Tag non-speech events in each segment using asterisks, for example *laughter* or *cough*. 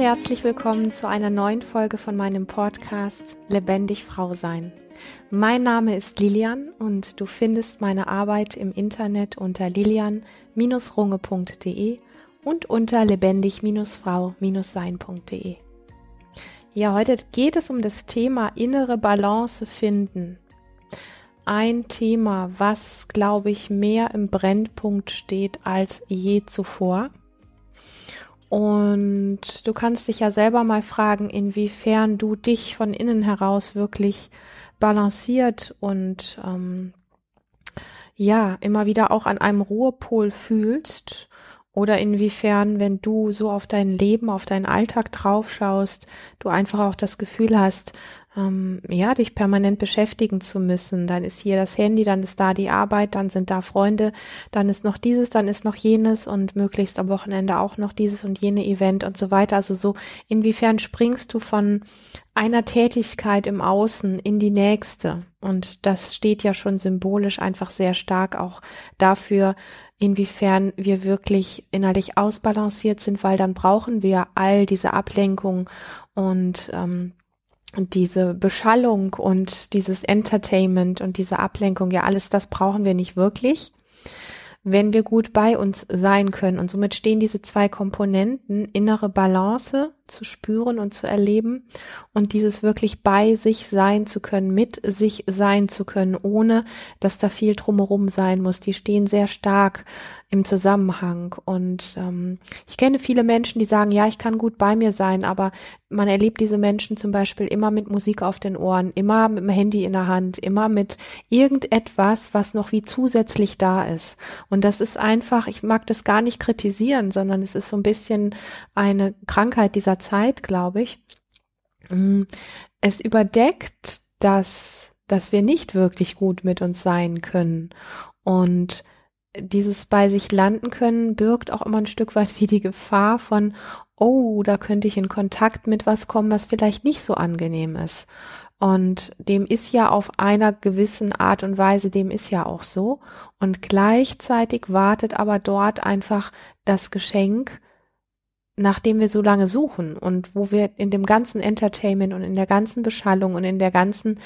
herzlich willkommen zu einer neuen Folge von meinem Podcast Lebendig Frau sein. Mein Name ist Lilian und du findest meine Arbeit im Internet unter lilian-runge.de und unter lebendig-frau-sein.de. Ja, heute geht es um das Thema innere Balance finden. Ein Thema, was, glaube ich, mehr im Brennpunkt steht als je zuvor. Und du kannst dich ja selber mal fragen, inwiefern du dich von innen heraus wirklich balanciert und ähm, ja, immer wieder auch an einem Ruhepol fühlst. Oder inwiefern, wenn du so auf dein Leben, auf deinen Alltag draufschaust, du einfach auch das Gefühl hast, ähm, ja, dich permanent beschäftigen zu müssen. Dann ist hier das Handy, dann ist da die Arbeit, dann sind da Freunde, dann ist noch dieses, dann ist noch jenes und möglichst am Wochenende auch noch dieses und jene Event und so weiter. Also so, inwiefern springst du von einer Tätigkeit im Außen in die nächste? Und das steht ja schon symbolisch einfach sehr stark auch dafür, inwiefern wir wirklich innerlich ausbalanciert sind, weil dann brauchen wir all diese Ablenkung und ähm, und diese Beschallung und dieses Entertainment und diese Ablenkung, ja, alles das brauchen wir nicht wirklich, wenn wir gut bei uns sein können. Und somit stehen diese zwei Komponenten, innere Balance zu spüren und zu erleben und dieses wirklich bei sich sein zu können, mit sich sein zu können, ohne dass da viel drumherum sein muss. Die stehen sehr stark im Zusammenhang. Und ähm, ich kenne viele Menschen, die sagen, ja, ich kann gut bei mir sein, aber man erlebt diese Menschen zum Beispiel immer mit Musik auf den Ohren, immer mit dem Handy in der Hand, immer mit irgendetwas, was noch wie zusätzlich da ist. Und das ist einfach, ich mag das gar nicht kritisieren, sondern es ist so ein bisschen eine Krankheit dieser Zeit, glaube ich. Mm, es überdeckt, dass, dass wir nicht wirklich gut mit uns sein können. Und dieses bei sich landen können birgt auch immer ein Stück weit wie die Gefahr von, oh, da könnte ich in Kontakt mit was kommen, was vielleicht nicht so angenehm ist. Und dem ist ja auf einer gewissen Art und Weise, dem ist ja auch so. Und gleichzeitig wartet aber dort einfach das Geschenk, nach dem wir so lange suchen und wo wir in dem ganzen Entertainment und in der ganzen Beschallung und in der ganzen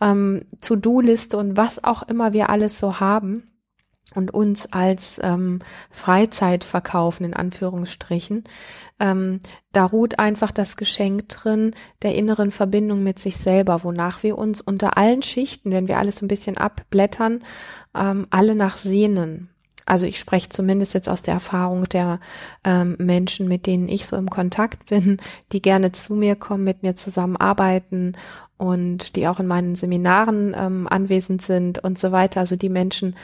ähm, To-Do-Liste und was auch immer wir alles so haben, und uns als ähm, Freizeit verkaufen, in Anführungsstrichen. Ähm, da ruht einfach das Geschenk drin der inneren Verbindung mit sich selber, wonach wir uns unter allen Schichten, wenn wir alles ein bisschen abblättern, ähm, alle nach sehnen. Also ich spreche zumindest jetzt aus der Erfahrung der ähm, Menschen, mit denen ich so im Kontakt bin, die gerne zu mir kommen, mit mir zusammenarbeiten und die auch in meinen Seminaren ähm, anwesend sind und so weiter. Also die Menschen,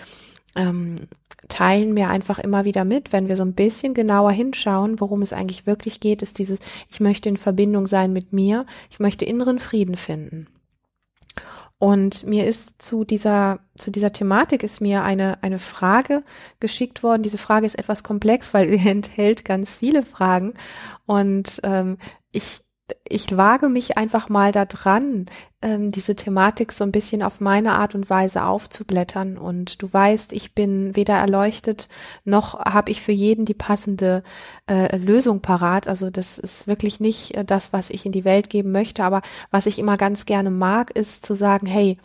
ähm, teilen mir einfach immer wieder mit, wenn wir so ein bisschen genauer hinschauen, worum es eigentlich wirklich geht, ist dieses, ich möchte in Verbindung sein mit mir, ich möchte inneren Frieden finden. Und mir ist zu dieser, zu dieser Thematik ist mir eine, eine Frage geschickt worden. Diese Frage ist etwas komplex, weil sie *laughs* enthält ganz viele Fragen. Und ähm, ich ich wage mich einfach mal da dran, ähm, diese Thematik so ein bisschen auf meine Art und Weise aufzublättern. Und du weißt, ich bin weder erleuchtet, noch habe ich für jeden die passende äh, Lösung parat. Also das ist wirklich nicht äh, das, was ich in die Welt geben möchte. Aber was ich immer ganz gerne mag, ist zu sagen, hey,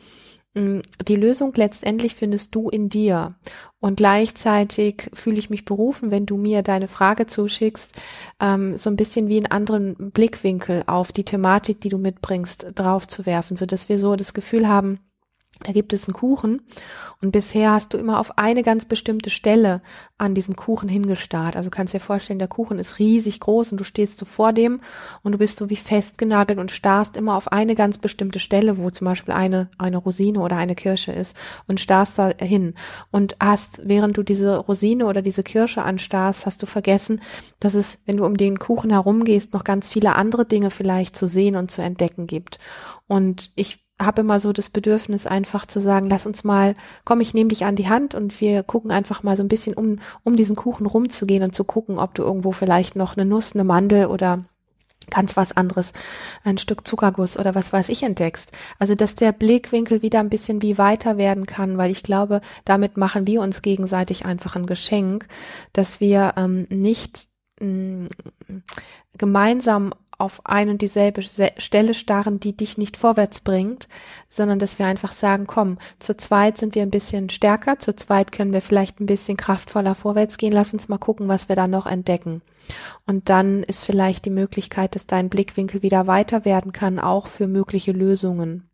die Lösung letztendlich findest du in dir. Und gleichzeitig fühle ich mich berufen, wenn du mir deine Frage zuschickst, ähm, so ein bisschen wie einen anderen Blickwinkel auf die Thematik, die du mitbringst, drauf zu werfen, so dass wir so das Gefühl haben, da gibt es einen Kuchen und bisher hast du immer auf eine ganz bestimmte Stelle an diesem Kuchen hingestarrt. Also kannst dir vorstellen, der Kuchen ist riesig groß und du stehst so vor dem und du bist so wie festgenagelt und starrst immer auf eine ganz bestimmte Stelle, wo zum Beispiel eine, eine Rosine oder eine Kirsche ist und starrst da hin und hast, während du diese Rosine oder diese Kirsche anstarrst, hast du vergessen, dass es, wenn du um den Kuchen herumgehst, noch ganz viele andere Dinge vielleicht zu sehen und zu entdecken gibt. Und ich habe immer so das Bedürfnis, einfach zu sagen, lass uns mal, komm, ich nehme dich an die Hand und wir gucken einfach mal so ein bisschen um, um diesen Kuchen rumzugehen und zu gucken, ob du irgendwo vielleicht noch eine Nuss, eine Mandel oder ganz was anderes, ein Stück Zuckerguss oder was weiß ich entdeckst. Also, dass der Blickwinkel wieder ein bisschen wie weiter werden kann, weil ich glaube, damit machen wir uns gegenseitig einfach ein Geschenk, dass wir ähm, nicht mh, gemeinsam auf ein und dieselbe Stelle starren, die dich nicht vorwärts bringt, sondern dass wir einfach sagen, komm, zu zweit sind wir ein bisschen stärker, zu zweit können wir vielleicht ein bisschen kraftvoller vorwärts gehen, lass uns mal gucken, was wir da noch entdecken. Und dann ist vielleicht die Möglichkeit, dass dein Blickwinkel wieder weiter werden kann, auch für mögliche Lösungen.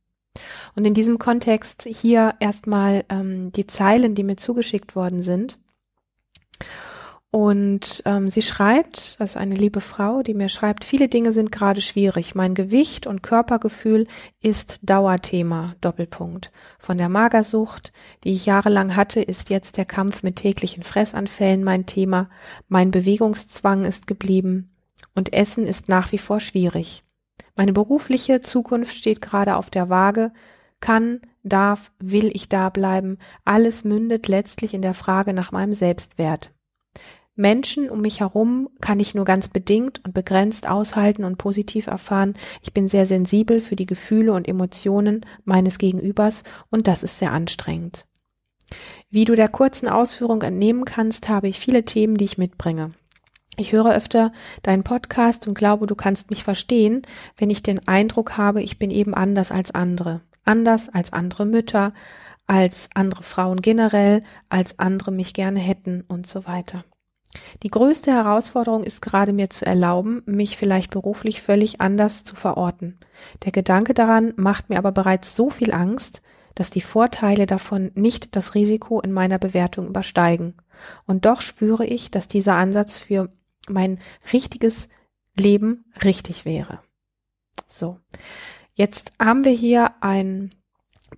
Und in diesem Kontext hier erstmal ähm, die Zeilen, die mir zugeschickt worden sind. Und ähm, sie schreibt, das ist eine liebe Frau, die mir schreibt, viele Dinge sind gerade schwierig. Mein Gewicht und Körpergefühl ist Dauerthema, Doppelpunkt. Von der Magersucht, die ich jahrelang hatte, ist jetzt der Kampf mit täglichen Fressanfällen mein Thema. Mein Bewegungszwang ist geblieben und Essen ist nach wie vor schwierig. Meine berufliche Zukunft steht gerade auf der Waage. Kann, darf, will ich da bleiben? Alles mündet letztlich in der Frage nach meinem Selbstwert. Menschen um mich herum kann ich nur ganz bedingt und begrenzt aushalten und positiv erfahren. Ich bin sehr sensibel für die Gefühle und Emotionen meines Gegenübers und das ist sehr anstrengend. Wie du der kurzen Ausführung entnehmen kannst, habe ich viele Themen, die ich mitbringe. Ich höre öfter deinen Podcast und glaube, du kannst mich verstehen, wenn ich den Eindruck habe, ich bin eben anders als andere. Anders als andere Mütter, als andere Frauen generell, als andere mich gerne hätten und so weiter. Die größte Herausforderung ist gerade mir zu erlauben, mich vielleicht beruflich völlig anders zu verorten. Der Gedanke daran macht mir aber bereits so viel Angst, dass die Vorteile davon nicht das Risiko in meiner Bewertung übersteigen. Und doch spüre ich, dass dieser Ansatz für mein richtiges Leben richtig wäre. So. Jetzt haben wir hier ein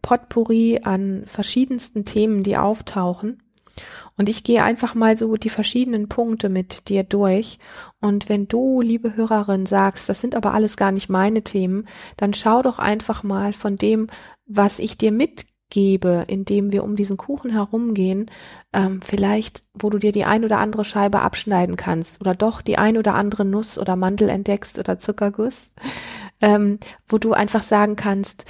Potpourri an verschiedensten Themen, die auftauchen. Und ich gehe einfach mal so die verschiedenen Punkte mit dir durch. Und wenn du, liebe Hörerin, sagst, das sind aber alles gar nicht meine Themen, dann schau doch einfach mal von dem, was ich dir mitgebe, indem wir um diesen Kuchen herumgehen, ähm, vielleicht, wo du dir die ein oder andere Scheibe abschneiden kannst oder doch die ein oder andere Nuss oder Mandel entdeckst oder Zuckerguss, *laughs* ähm, wo du einfach sagen kannst,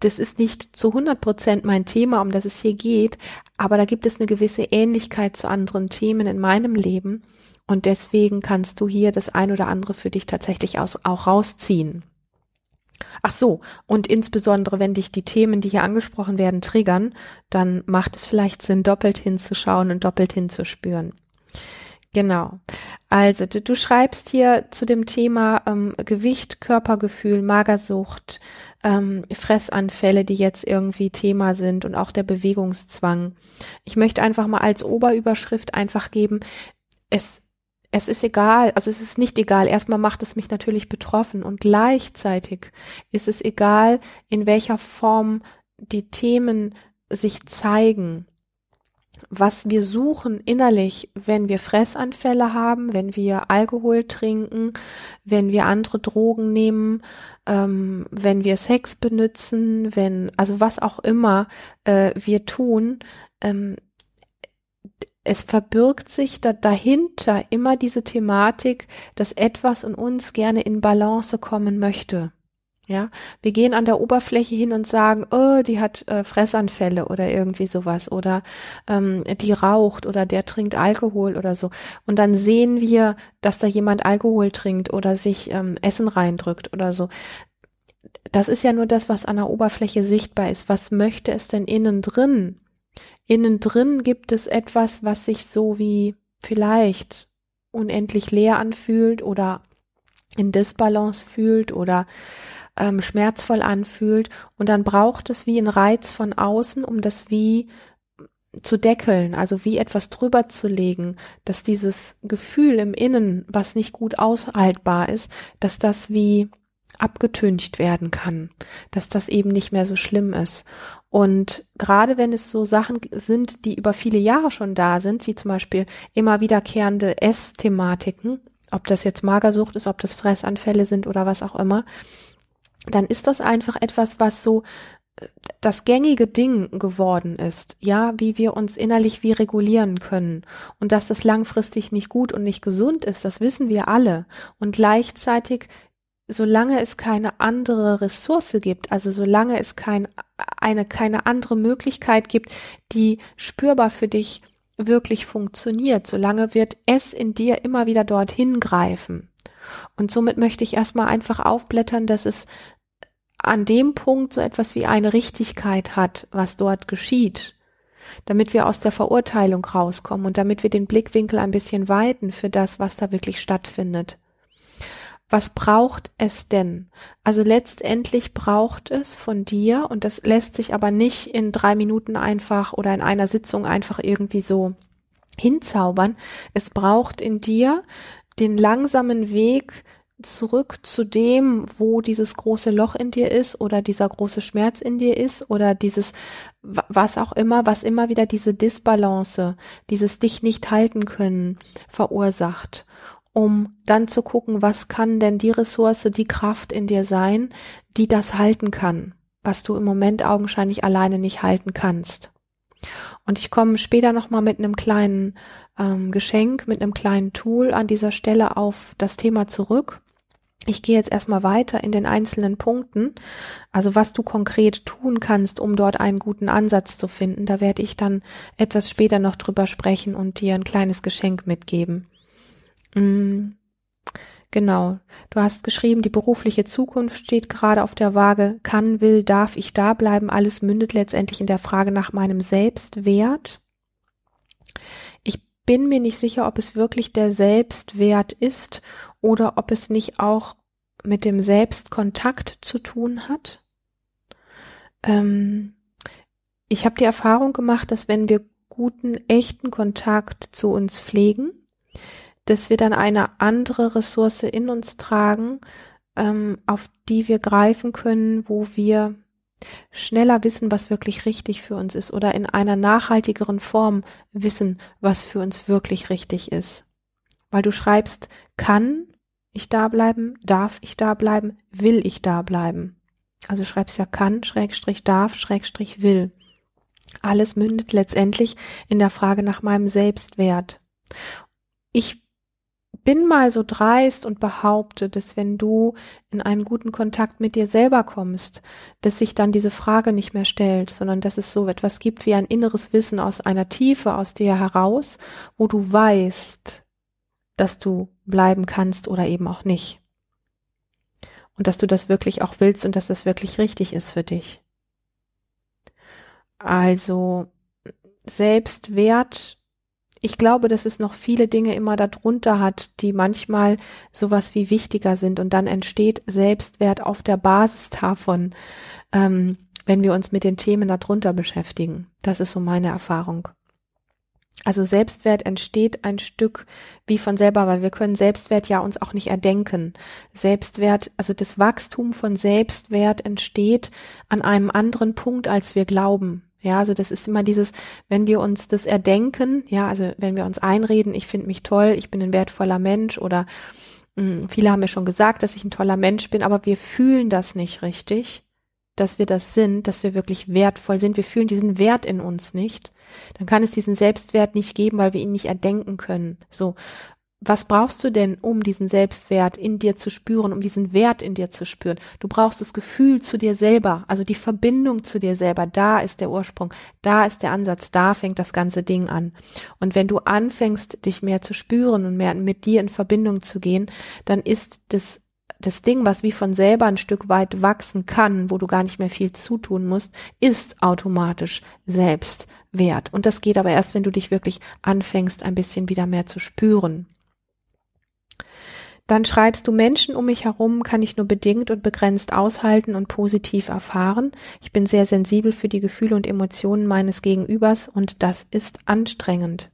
das ist nicht zu 100 Prozent mein Thema, um das es hier geht, aber da gibt es eine gewisse Ähnlichkeit zu anderen Themen in meinem Leben und deswegen kannst du hier das ein oder andere für dich tatsächlich aus, auch rausziehen. Ach so, und insbesondere wenn dich die Themen, die hier angesprochen werden, triggern, dann macht es vielleicht Sinn, doppelt hinzuschauen und doppelt hinzuspüren. Genau. Also du, du schreibst hier zu dem Thema ähm, Gewicht, Körpergefühl, Magersucht, ähm, Fressanfälle, die jetzt irgendwie Thema sind und auch der Bewegungszwang. Ich möchte einfach mal als Oberüberschrift einfach geben, es es ist egal, also es ist nicht egal. Erstmal macht es mich natürlich betroffen und gleichzeitig ist es egal, in welcher Form die Themen sich zeigen was wir suchen innerlich, wenn wir Fressanfälle haben, wenn wir Alkohol trinken, wenn wir andere Drogen nehmen, ähm, wenn wir Sex benutzen, wenn, also was auch immer äh, wir tun, ähm, es verbirgt sich da dahinter immer diese Thematik, dass etwas in uns gerne in Balance kommen möchte. Ja, wir gehen an der Oberfläche hin und sagen, oh, die hat äh, Fressanfälle oder irgendwie sowas oder ähm, die raucht oder der trinkt Alkohol oder so. Und dann sehen wir, dass da jemand Alkohol trinkt oder sich ähm, Essen reindrückt oder so. Das ist ja nur das, was an der Oberfläche sichtbar ist. Was möchte es denn innen drin? Innen drin gibt es etwas, was sich so wie vielleicht unendlich leer anfühlt oder in Disbalance fühlt oder ähm, schmerzvoll anfühlt. Und dann braucht es wie ein Reiz von außen, um das wie zu deckeln, also wie etwas drüber zu legen, dass dieses Gefühl im Innen, was nicht gut aushaltbar ist, dass das wie abgetüncht werden kann, dass das eben nicht mehr so schlimm ist. Und gerade wenn es so Sachen sind, die über viele Jahre schon da sind, wie zum Beispiel immer wiederkehrende Essthematiken, ob das jetzt Magersucht ist, ob das Fressanfälle sind oder was auch immer, dann ist das einfach etwas, was so äh, das gängige Ding geworden ist, ja, wie wir uns innerlich wie regulieren können und dass das langfristig nicht gut und nicht gesund ist, das wissen wir alle und gleichzeitig solange es keine andere Ressource gibt, also solange es kein, eine, keine andere Möglichkeit gibt, die spürbar für dich wirklich funktioniert, solange wird es in dir immer wieder dorthin greifen. Und somit möchte ich erstmal einfach aufblättern, dass es an dem Punkt so etwas wie eine Richtigkeit hat, was dort geschieht, damit wir aus der Verurteilung rauskommen und damit wir den Blickwinkel ein bisschen weiten für das, was da wirklich stattfindet. Was braucht es denn? Also letztendlich braucht es von dir, und das lässt sich aber nicht in drei Minuten einfach oder in einer Sitzung einfach irgendwie so hinzaubern. Es braucht in dir den langsamen Weg zurück zu dem, wo dieses große Loch in dir ist oder dieser große Schmerz in dir ist oder dieses, was auch immer, was immer wieder diese Disbalance, dieses dich nicht halten können verursacht, um dann zu gucken, was kann denn die Ressource, die Kraft in dir sein, die das halten kann, was du im Moment augenscheinlich alleine nicht halten kannst. Und ich komme später nochmal mit einem kleinen ähm, Geschenk, mit einem kleinen Tool an dieser Stelle auf das Thema zurück. Ich gehe jetzt erstmal weiter in den einzelnen Punkten, also was du konkret tun kannst, um dort einen guten Ansatz zu finden. Da werde ich dann etwas später noch drüber sprechen und dir ein kleines Geschenk mitgeben. Mm, genau. Du hast geschrieben, die berufliche Zukunft steht gerade auf der Waage. Kann, will, darf ich da bleiben? Alles mündet letztendlich in der Frage nach meinem Selbstwert. Ich bin mir nicht sicher, ob es wirklich der Selbstwert ist oder ob es nicht auch mit dem Selbstkontakt zu tun hat. Ähm, ich habe die Erfahrung gemacht, dass wenn wir guten, echten Kontakt zu uns pflegen, dass wir dann eine andere Ressource in uns tragen, ähm, auf die wir greifen können, wo wir schneller wissen, was wirklich richtig für uns ist oder in einer nachhaltigeren Form wissen, was für uns wirklich richtig ist. Weil du schreibst, kann ich da bleiben, darf ich da bleiben, will ich da bleiben. Also schreibst ja kann, Schrägstrich darf, Schrägstrich will. Alles mündet letztendlich in der Frage nach meinem Selbstwert. Ich bin mal so dreist und behaupte, dass wenn du in einen guten Kontakt mit dir selber kommst, dass sich dann diese Frage nicht mehr stellt, sondern dass es so etwas gibt wie ein inneres Wissen aus einer Tiefe aus dir heraus, wo du weißt, dass du bleiben kannst oder eben auch nicht. Und dass du das wirklich auch willst und dass das wirklich richtig ist für dich. Also Selbstwert, ich glaube, dass es noch viele Dinge immer darunter hat, die manchmal sowas wie wichtiger sind und dann entsteht Selbstwert auf der Basis davon, ähm, wenn wir uns mit den Themen darunter beschäftigen. Das ist so meine Erfahrung. Also Selbstwert entsteht ein Stück wie von selber, weil wir können Selbstwert ja uns auch nicht erdenken. Selbstwert, also das Wachstum von Selbstwert entsteht an einem anderen Punkt, als wir glauben. Ja, also das ist immer dieses, wenn wir uns das erdenken, ja, also wenn wir uns einreden, ich finde mich toll, ich bin ein wertvoller Mensch oder mh, hm, viele haben mir schon gesagt, dass ich ein toller Mensch bin, aber wir fühlen das nicht richtig, dass wir das sind, dass wir wirklich wertvoll sind. Wir fühlen diesen Wert in uns nicht dann kann es diesen Selbstwert nicht geben, weil wir ihn nicht erdenken können. So. Was brauchst du denn, um diesen Selbstwert in dir zu spüren, um diesen Wert in dir zu spüren? Du brauchst das Gefühl zu dir selber, also die Verbindung zu dir selber. Da ist der Ursprung, da ist der Ansatz, da fängt das ganze Ding an. Und wenn du anfängst, dich mehr zu spüren und mehr mit dir in Verbindung zu gehen, dann ist das das Ding, was wie von selber ein Stück weit wachsen kann, wo du gar nicht mehr viel zutun musst, ist automatisch Selbstwert. Und das geht aber erst, wenn du dich wirklich anfängst, ein bisschen wieder mehr zu spüren. Dann schreibst du Menschen um mich herum kann ich nur bedingt und begrenzt aushalten und positiv erfahren. Ich bin sehr sensibel für die Gefühle und Emotionen meines Gegenübers und das ist anstrengend.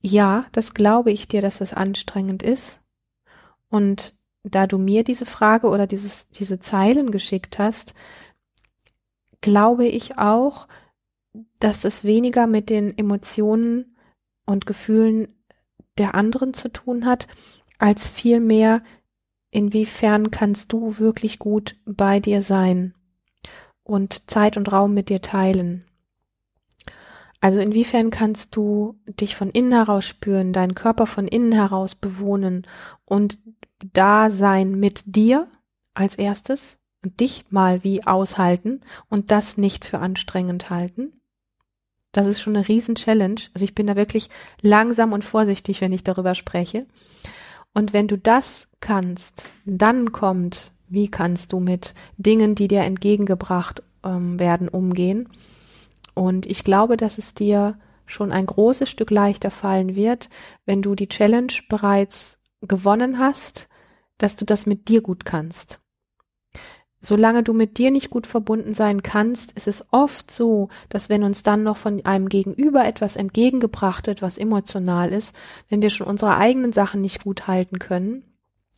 Ja, das glaube ich dir, dass das anstrengend ist. Und da du mir diese Frage oder dieses, diese Zeilen geschickt hast, glaube ich auch, dass es weniger mit den Emotionen und Gefühlen der anderen zu tun hat, als vielmehr, inwiefern kannst du wirklich gut bei dir sein und Zeit und Raum mit dir teilen. Also inwiefern kannst du dich von innen heraus spüren, deinen Körper von innen heraus bewohnen und da sein mit dir als erstes und dich mal wie aushalten und das nicht für anstrengend halten. Das ist schon eine riesen Challenge. Also ich bin da wirklich langsam und vorsichtig, wenn ich darüber spreche. Und wenn du das kannst, dann kommt, wie kannst du mit Dingen, die dir entgegengebracht ähm, werden, umgehen. Und ich glaube, dass es dir schon ein großes Stück leichter fallen wird, wenn du die Challenge bereits gewonnen hast, dass du das mit dir gut kannst. Solange du mit dir nicht gut verbunden sein kannst, ist es oft so, dass wenn uns dann noch von einem Gegenüber etwas entgegengebracht wird, was emotional ist, wenn wir schon unsere eigenen Sachen nicht gut halten können,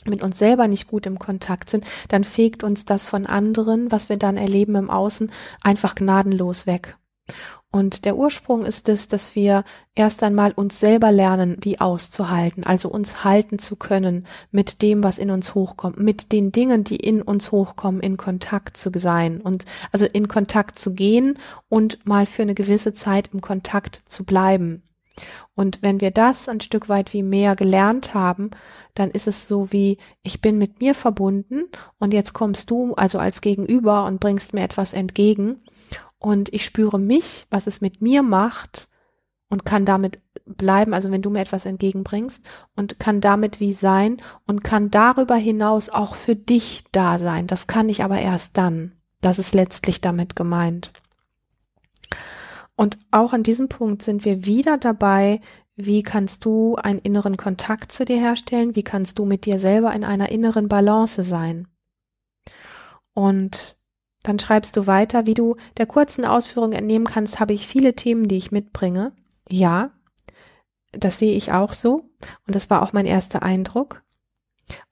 mit uns selber nicht gut im Kontakt sind, dann fegt uns das von anderen, was wir dann erleben im Außen, einfach gnadenlos weg. Und der Ursprung ist es, dass wir erst einmal uns selber lernen, wie auszuhalten, also uns halten zu können mit dem, was in uns hochkommt, mit den Dingen, die in uns hochkommen, in Kontakt zu sein und also in Kontakt zu gehen und mal für eine gewisse Zeit im Kontakt zu bleiben. Und wenn wir das ein Stück weit wie mehr gelernt haben, dann ist es so wie, ich bin mit mir verbunden und jetzt kommst du also als Gegenüber und bringst mir etwas entgegen und ich spüre mich, was es mit mir macht und kann damit bleiben, also wenn du mir etwas entgegenbringst und kann damit wie sein und kann darüber hinaus auch für dich da sein. Das kann ich aber erst dann. Das ist letztlich damit gemeint. Und auch an diesem Punkt sind wir wieder dabei, wie kannst du einen inneren Kontakt zu dir herstellen? Wie kannst du mit dir selber in einer inneren Balance sein? Und dann schreibst du weiter, wie du der kurzen Ausführung entnehmen kannst, habe ich viele Themen, die ich mitbringe. Ja, das sehe ich auch so. Und das war auch mein erster Eindruck.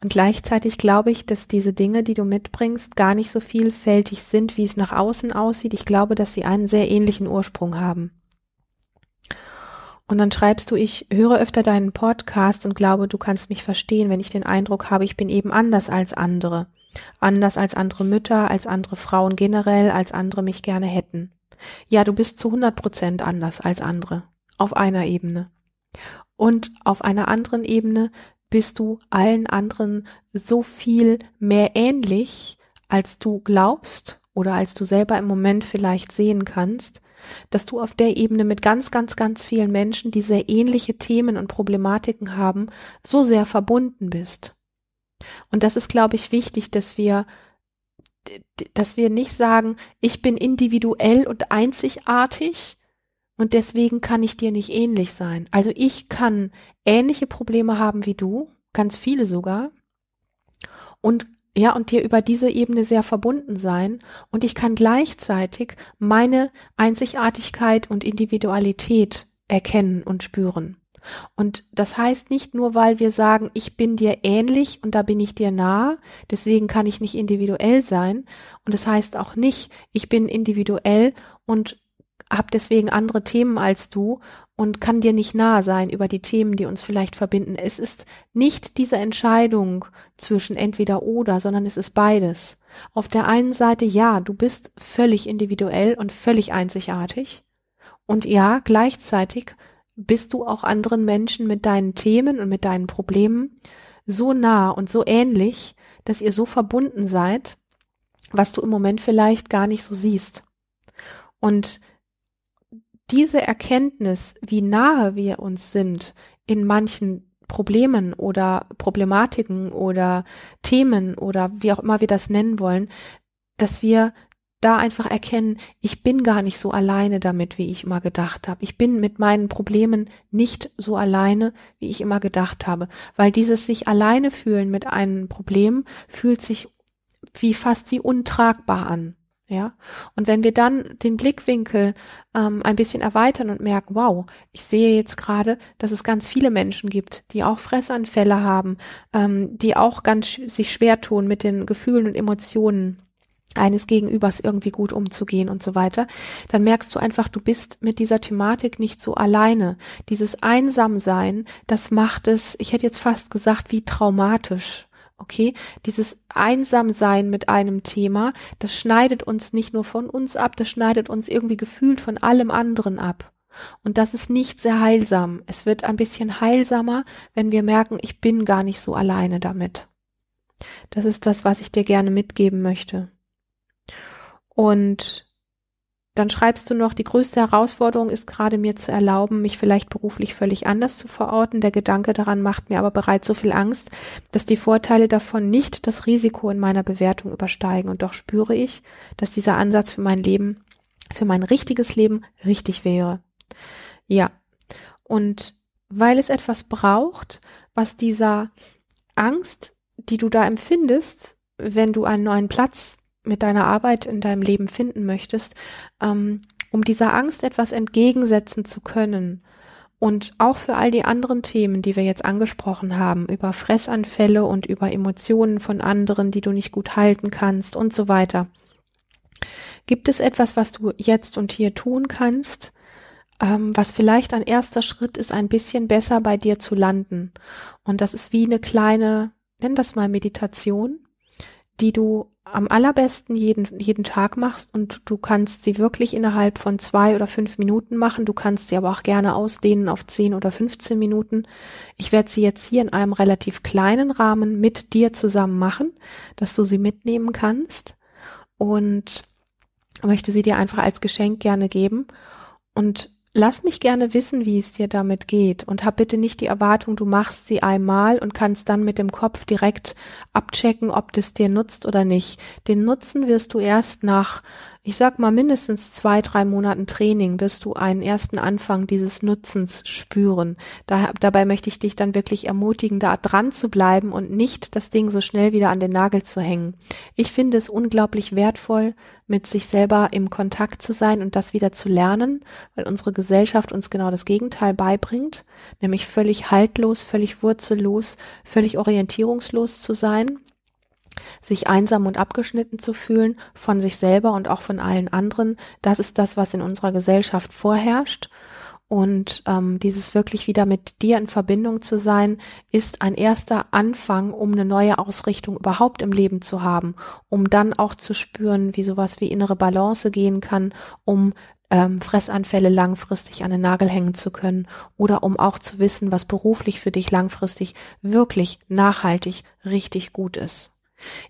Und gleichzeitig glaube ich, dass diese Dinge, die du mitbringst, gar nicht so vielfältig sind, wie es nach außen aussieht. Ich glaube, dass sie einen sehr ähnlichen Ursprung haben. Und dann schreibst du, ich höre öfter deinen Podcast und glaube, du kannst mich verstehen, wenn ich den Eindruck habe, ich bin eben anders als andere. Anders als andere Mütter, als andere Frauen generell, als andere mich gerne hätten. Ja, du bist zu 100 Prozent anders als andere. Auf einer Ebene. Und auf einer anderen Ebene bist du allen anderen so viel mehr ähnlich, als du glaubst oder als du selber im Moment vielleicht sehen kannst, dass du auf der Ebene mit ganz, ganz, ganz vielen Menschen, die sehr ähnliche Themen und Problematiken haben, so sehr verbunden bist. Und das ist, glaube ich, wichtig, dass wir dass wir nicht sagen, ich bin individuell und einzigartig und deswegen kann ich dir nicht ähnlich sein. Also ich kann ähnliche Probleme haben wie du, ganz viele sogar, und ja, und dir über diese Ebene sehr verbunden sein und ich kann gleichzeitig meine Einzigartigkeit und Individualität erkennen und spüren. Und das heißt nicht nur, weil wir sagen, ich bin dir ähnlich und da bin ich dir nah, deswegen kann ich nicht individuell sein. Und das heißt auch nicht, ich bin individuell und habe deswegen andere Themen als du und kann dir nicht nahe sein über die Themen, die uns vielleicht verbinden. Es ist nicht diese Entscheidung zwischen entweder oder, sondern es ist beides. Auf der einen Seite, ja, du bist völlig individuell und völlig einzigartig. Und ja, gleichzeitig bist du auch anderen Menschen mit deinen Themen und mit deinen Problemen so nah und so ähnlich, dass ihr so verbunden seid, was du im Moment vielleicht gar nicht so siehst. Und diese Erkenntnis, wie nahe wir uns sind in manchen Problemen oder Problematiken oder Themen oder wie auch immer wir das nennen wollen, dass wir da einfach erkennen, ich bin gar nicht so alleine damit, wie ich immer gedacht habe. Ich bin mit meinen Problemen nicht so alleine, wie ich immer gedacht habe, weil dieses sich alleine fühlen mit einem Problem fühlt sich wie fast wie untragbar an. Ja, und wenn wir dann den Blickwinkel ähm, ein bisschen erweitern und merken, wow, ich sehe jetzt gerade, dass es ganz viele Menschen gibt, die auch Fressanfälle haben, ähm, die auch ganz sch sich schwer tun mit den Gefühlen und Emotionen eines Gegenübers irgendwie gut umzugehen und so weiter, dann merkst du einfach, du bist mit dieser Thematik nicht so alleine. Dieses Einsamsein, das macht es, ich hätte jetzt fast gesagt, wie traumatisch. Okay, dieses Einsamsein mit einem Thema, das schneidet uns nicht nur von uns ab, das schneidet uns irgendwie gefühlt von allem anderen ab. Und das ist nicht sehr heilsam. Es wird ein bisschen heilsamer, wenn wir merken, ich bin gar nicht so alleine damit. Das ist das, was ich dir gerne mitgeben möchte. Und dann schreibst du noch, die größte Herausforderung ist gerade mir zu erlauben, mich vielleicht beruflich völlig anders zu verorten. Der Gedanke daran macht mir aber bereits so viel Angst, dass die Vorteile davon nicht das Risiko in meiner Bewertung übersteigen. Und doch spüre ich, dass dieser Ansatz für mein Leben, für mein richtiges Leben richtig wäre. Ja. Und weil es etwas braucht, was dieser Angst, die du da empfindest, wenn du einen neuen Platz mit deiner Arbeit in deinem Leben finden möchtest, ähm, um dieser Angst etwas entgegensetzen zu können. Und auch für all die anderen Themen, die wir jetzt angesprochen haben, über Fressanfälle und über Emotionen von anderen, die du nicht gut halten kannst und so weiter. Gibt es etwas, was du jetzt und hier tun kannst, ähm, was vielleicht ein erster Schritt ist, ein bisschen besser bei dir zu landen? Und das ist wie eine kleine, nennen wir es mal Meditation, die du am allerbesten jeden, jeden Tag machst und du kannst sie wirklich innerhalb von zwei oder fünf Minuten machen. Du kannst sie aber auch gerne ausdehnen auf zehn oder 15 Minuten. Ich werde sie jetzt hier in einem relativ kleinen Rahmen mit dir zusammen machen, dass du sie mitnehmen kannst und möchte sie dir einfach als Geschenk gerne geben. Und Lass mich gerne wissen, wie es dir damit geht und hab bitte nicht die Erwartung, du machst sie einmal und kannst dann mit dem Kopf direkt abchecken, ob das dir nutzt oder nicht. Den Nutzen wirst du erst nach ich sag mal mindestens zwei, drei Monaten Training, bis du einen ersten Anfang dieses Nutzens spüren. Da, dabei möchte ich dich dann wirklich ermutigen, da dran zu bleiben und nicht das Ding so schnell wieder an den Nagel zu hängen. Ich finde es unglaublich wertvoll, mit sich selber im Kontakt zu sein und das wieder zu lernen, weil unsere Gesellschaft uns genau das Gegenteil beibringt, nämlich völlig haltlos, völlig wurzellos, völlig orientierungslos zu sein sich einsam und abgeschnitten zu fühlen von sich selber und auch von allen anderen, das ist das, was in unserer Gesellschaft vorherrscht. Und ähm, dieses wirklich wieder mit dir in Verbindung zu sein, ist ein erster Anfang, um eine neue Ausrichtung überhaupt im Leben zu haben, um dann auch zu spüren, wie sowas wie innere Balance gehen kann, um ähm, Fressanfälle langfristig an den Nagel hängen zu können oder um auch zu wissen, was beruflich für dich langfristig wirklich nachhaltig richtig gut ist.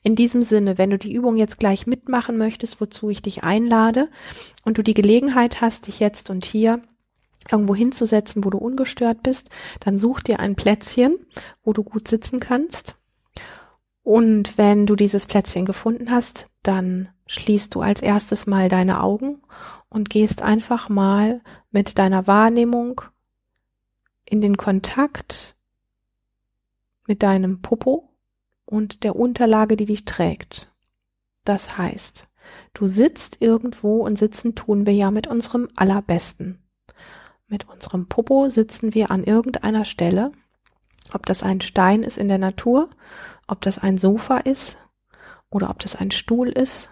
In diesem Sinne, wenn du die Übung jetzt gleich mitmachen möchtest, wozu ich dich einlade und du die Gelegenheit hast, dich jetzt und hier irgendwo hinzusetzen, wo du ungestört bist, dann such dir ein Plätzchen, wo du gut sitzen kannst. Und wenn du dieses Plätzchen gefunden hast, dann schließt du als erstes mal deine Augen und gehst einfach mal mit deiner Wahrnehmung in den Kontakt mit deinem Popo und der Unterlage, die dich trägt. Das heißt, du sitzt irgendwo und sitzen tun wir ja mit unserem Allerbesten. Mit unserem Popo sitzen wir an irgendeiner Stelle, ob das ein Stein ist in der Natur, ob das ein Sofa ist oder ob das ein Stuhl ist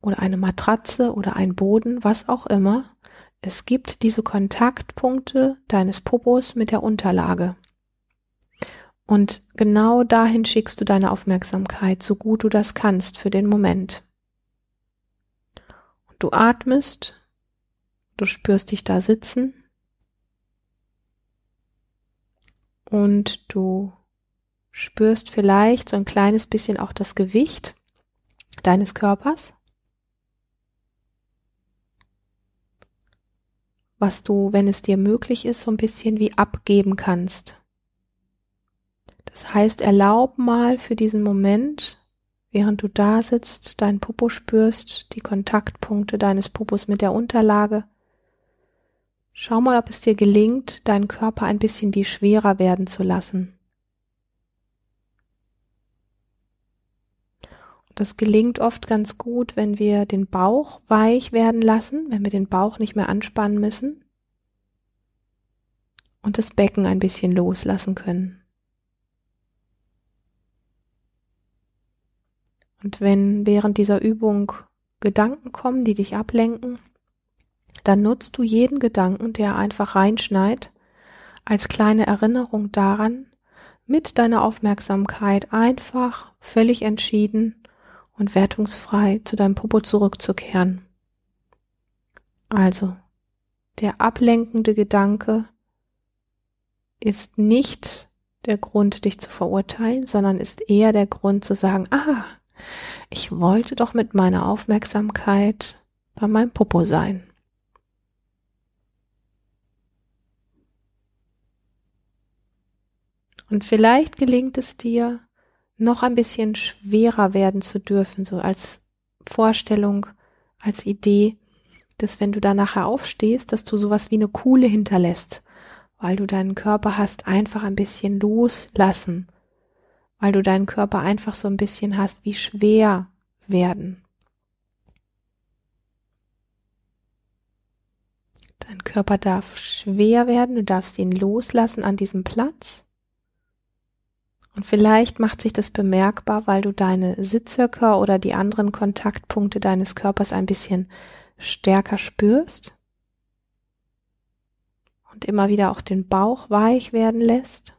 oder eine Matratze oder ein Boden, was auch immer. Es gibt diese Kontaktpunkte deines Popos mit der Unterlage. Und genau dahin schickst du deine Aufmerksamkeit, so gut du das kannst für den Moment. Und du atmest, du spürst dich da sitzen und du spürst vielleicht so ein kleines bisschen auch das Gewicht deines Körpers, was du, wenn es dir möglich ist, so ein bisschen wie abgeben kannst. Das heißt, erlaub mal für diesen Moment, während du da sitzt, dein Popo spürst, die Kontaktpunkte deines Popos mit der Unterlage. Schau mal, ob es dir gelingt, deinen Körper ein bisschen wie schwerer werden zu lassen. Das gelingt oft ganz gut, wenn wir den Bauch weich werden lassen, wenn wir den Bauch nicht mehr anspannen müssen und das Becken ein bisschen loslassen können. Und wenn während dieser Übung Gedanken kommen, die dich ablenken, dann nutzt du jeden Gedanken, der einfach reinschneit, als kleine Erinnerung daran, mit deiner Aufmerksamkeit einfach völlig entschieden und wertungsfrei zu deinem Popo zurückzukehren. Also, der ablenkende Gedanke ist nicht der Grund, dich zu verurteilen, sondern ist eher der Grund zu sagen, ah, ich wollte doch mit meiner Aufmerksamkeit bei meinem Popo sein. Und vielleicht gelingt es dir, noch ein bisschen schwerer werden zu dürfen, so als Vorstellung, als Idee, dass wenn du da nachher aufstehst, dass du sowas wie eine Kuhle hinterlässt, weil du deinen Körper hast einfach ein bisschen loslassen, weil du deinen Körper einfach so ein bisschen hast wie schwer werden. Dein Körper darf schwer werden, du darfst ihn loslassen an diesem Platz. Und vielleicht macht sich das bemerkbar, weil du deine Sitzhöcker oder die anderen Kontaktpunkte deines Körpers ein bisschen stärker spürst und immer wieder auch den Bauch weich werden lässt.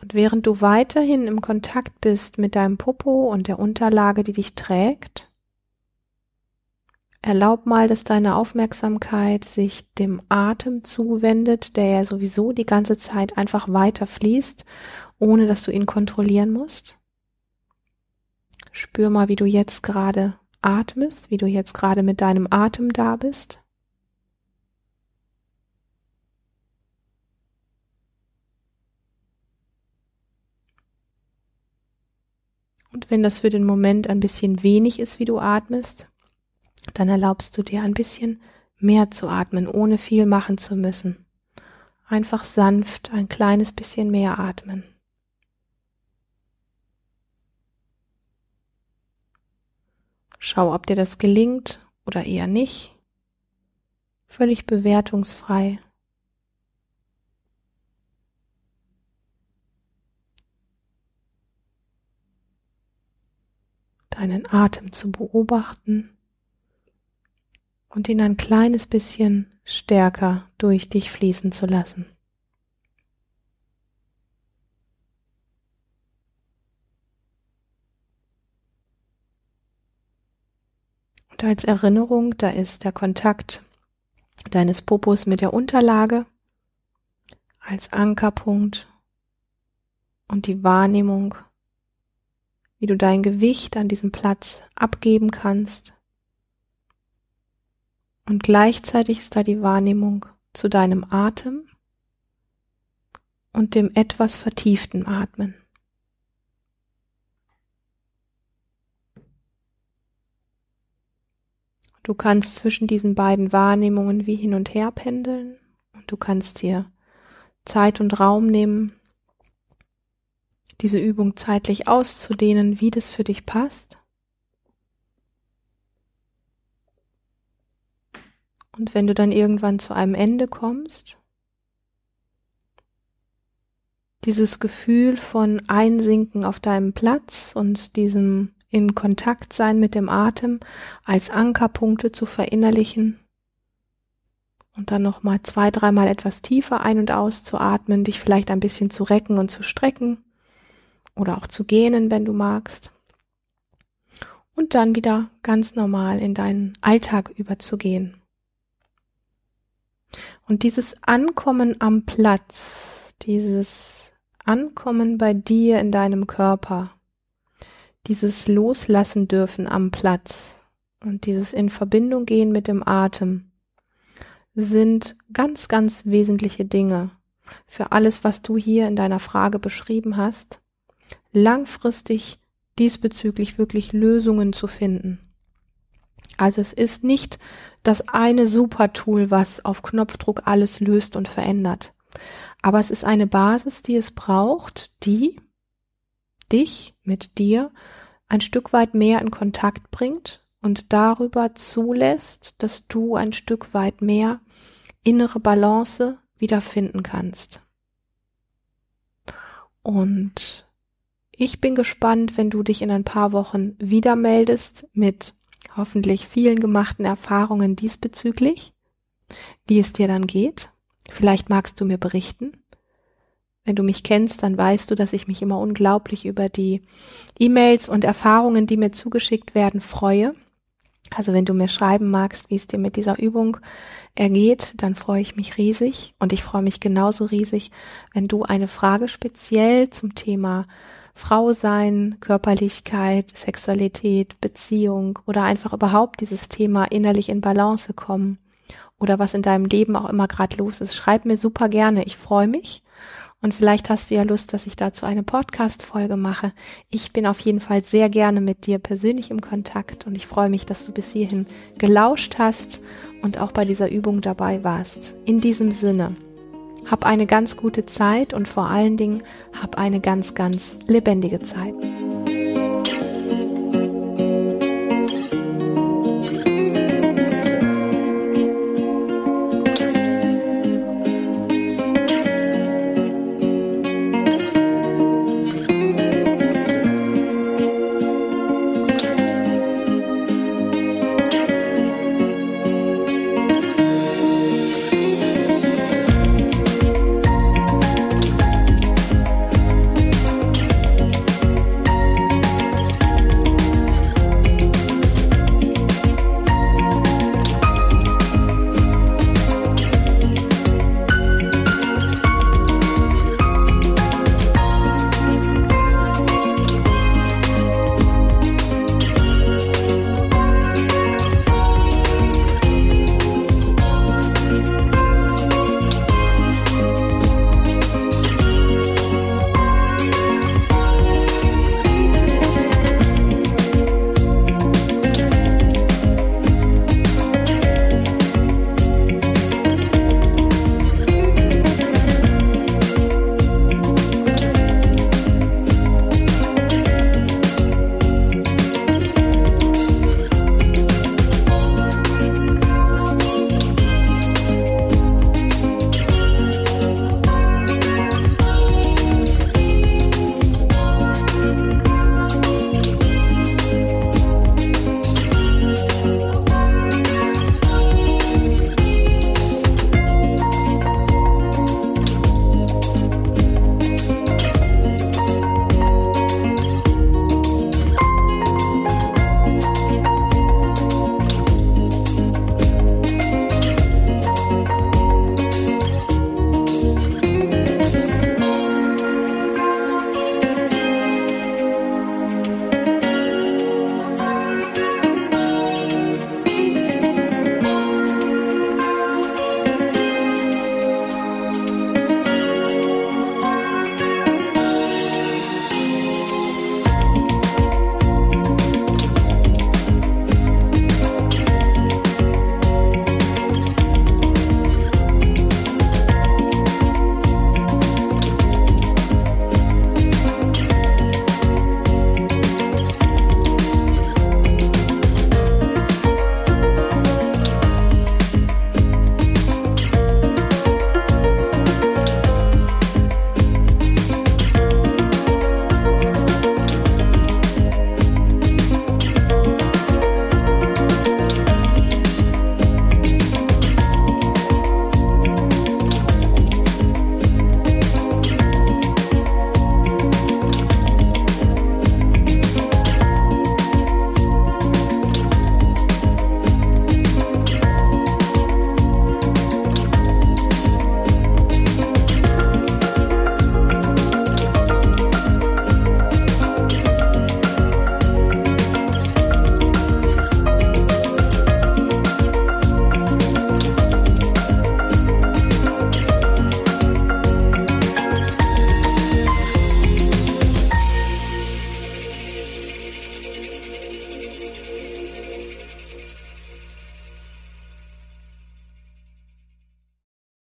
Und während du weiterhin im Kontakt bist mit deinem Popo und der Unterlage, die dich trägt, erlaub mal, dass deine Aufmerksamkeit sich dem Atem zuwendet, der ja sowieso die ganze Zeit einfach weiter fließt, ohne dass du ihn kontrollieren musst. Spür mal, wie du jetzt gerade atmest, wie du jetzt gerade mit deinem Atem da bist. Und wenn das für den Moment ein bisschen wenig ist, wie du atmest, dann erlaubst du dir ein bisschen mehr zu atmen, ohne viel machen zu müssen. Einfach sanft ein kleines bisschen mehr atmen. Schau, ob dir das gelingt oder eher nicht. Völlig bewertungsfrei. Deinen Atem zu beobachten und ihn ein kleines bisschen stärker durch dich fließen zu lassen. Und als Erinnerung, da ist der Kontakt deines Popos mit der Unterlage als Ankerpunkt und die Wahrnehmung wie du dein Gewicht an diesem Platz abgeben kannst. Und gleichzeitig ist da die Wahrnehmung zu deinem Atem und dem etwas vertieften Atmen. Du kannst zwischen diesen beiden Wahrnehmungen wie hin und her pendeln und du kannst dir Zeit und Raum nehmen, diese Übung zeitlich auszudehnen, wie das für dich passt. Und wenn du dann irgendwann zu einem Ende kommst, dieses Gefühl von Einsinken auf deinem Platz und diesem in Kontakt sein mit dem Atem als Ankerpunkte zu verinnerlichen und dann nochmal zwei, dreimal etwas tiefer ein- und auszuatmen, dich vielleicht ein bisschen zu recken und zu strecken oder auch zu gähnen, wenn du magst. Und dann wieder ganz normal in deinen Alltag überzugehen. Und dieses Ankommen am Platz, dieses Ankommen bei dir in deinem Körper, dieses Loslassen dürfen am Platz und dieses in Verbindung gehen mit dem Atem sind ganz, ganz wesentliche Dinge für alles, was du hier in deiner Frage beschrieben hast langfristig diesbezüglich wirklich Lösungen zu finden. Also es ist nicht das eine Super-Tool, was auf Knopfdruck alles löst und verändert. Aber es ist eine Basis, die es braucht, die dich mit dir ein Stück weit mehr in Kontakt bringt und darüber zulässt, dass du ein Stück weit mehr innere Balance wiederfinden kannst. Und ich bin gespannt, wenn du dich in ein paar Wochen wieder meldest mit hoffentlich vielen gemachten Erfahrungen diesbezüglich, wie es dir dann geht. Vielleicht magst du mir berichten. Wenn du mich kennst, dann weißt du, dass ich mich immer unglaublich über die E-Mails und Erfahrungen, die mir zugeschickt werden, freue. Also wenn du mir schreiben magst, wie es dir mit dieser Übung ergeht, dann freue ich mich riesig und ich freue mich genauso riesig, wenn du eine Frage speziell zum Thema Frau sein, Körperlichkeit, Sexualität, Beziehung oder einfach überhaupt dieses Thema innerlich in Balance kommen oder was in deinem Leben auch immer gerade los ist. Schreib mir super gerne. Ich freue mich. Und vielleicht hast du ja Lust, dass ich dazu eine Podcast-Folge mache. Ich bin auf jeden Fall sehr gerne mit dir persönlich im Kontakt und ich freue mich, dass du bis hierhin gelauscht hast und auch bei dieser Übung dabei warst. In diesem Sinne, hab eine ganz gute Zeit und vor allen Dingen hab eine ganz, ganz lebendige Zeit.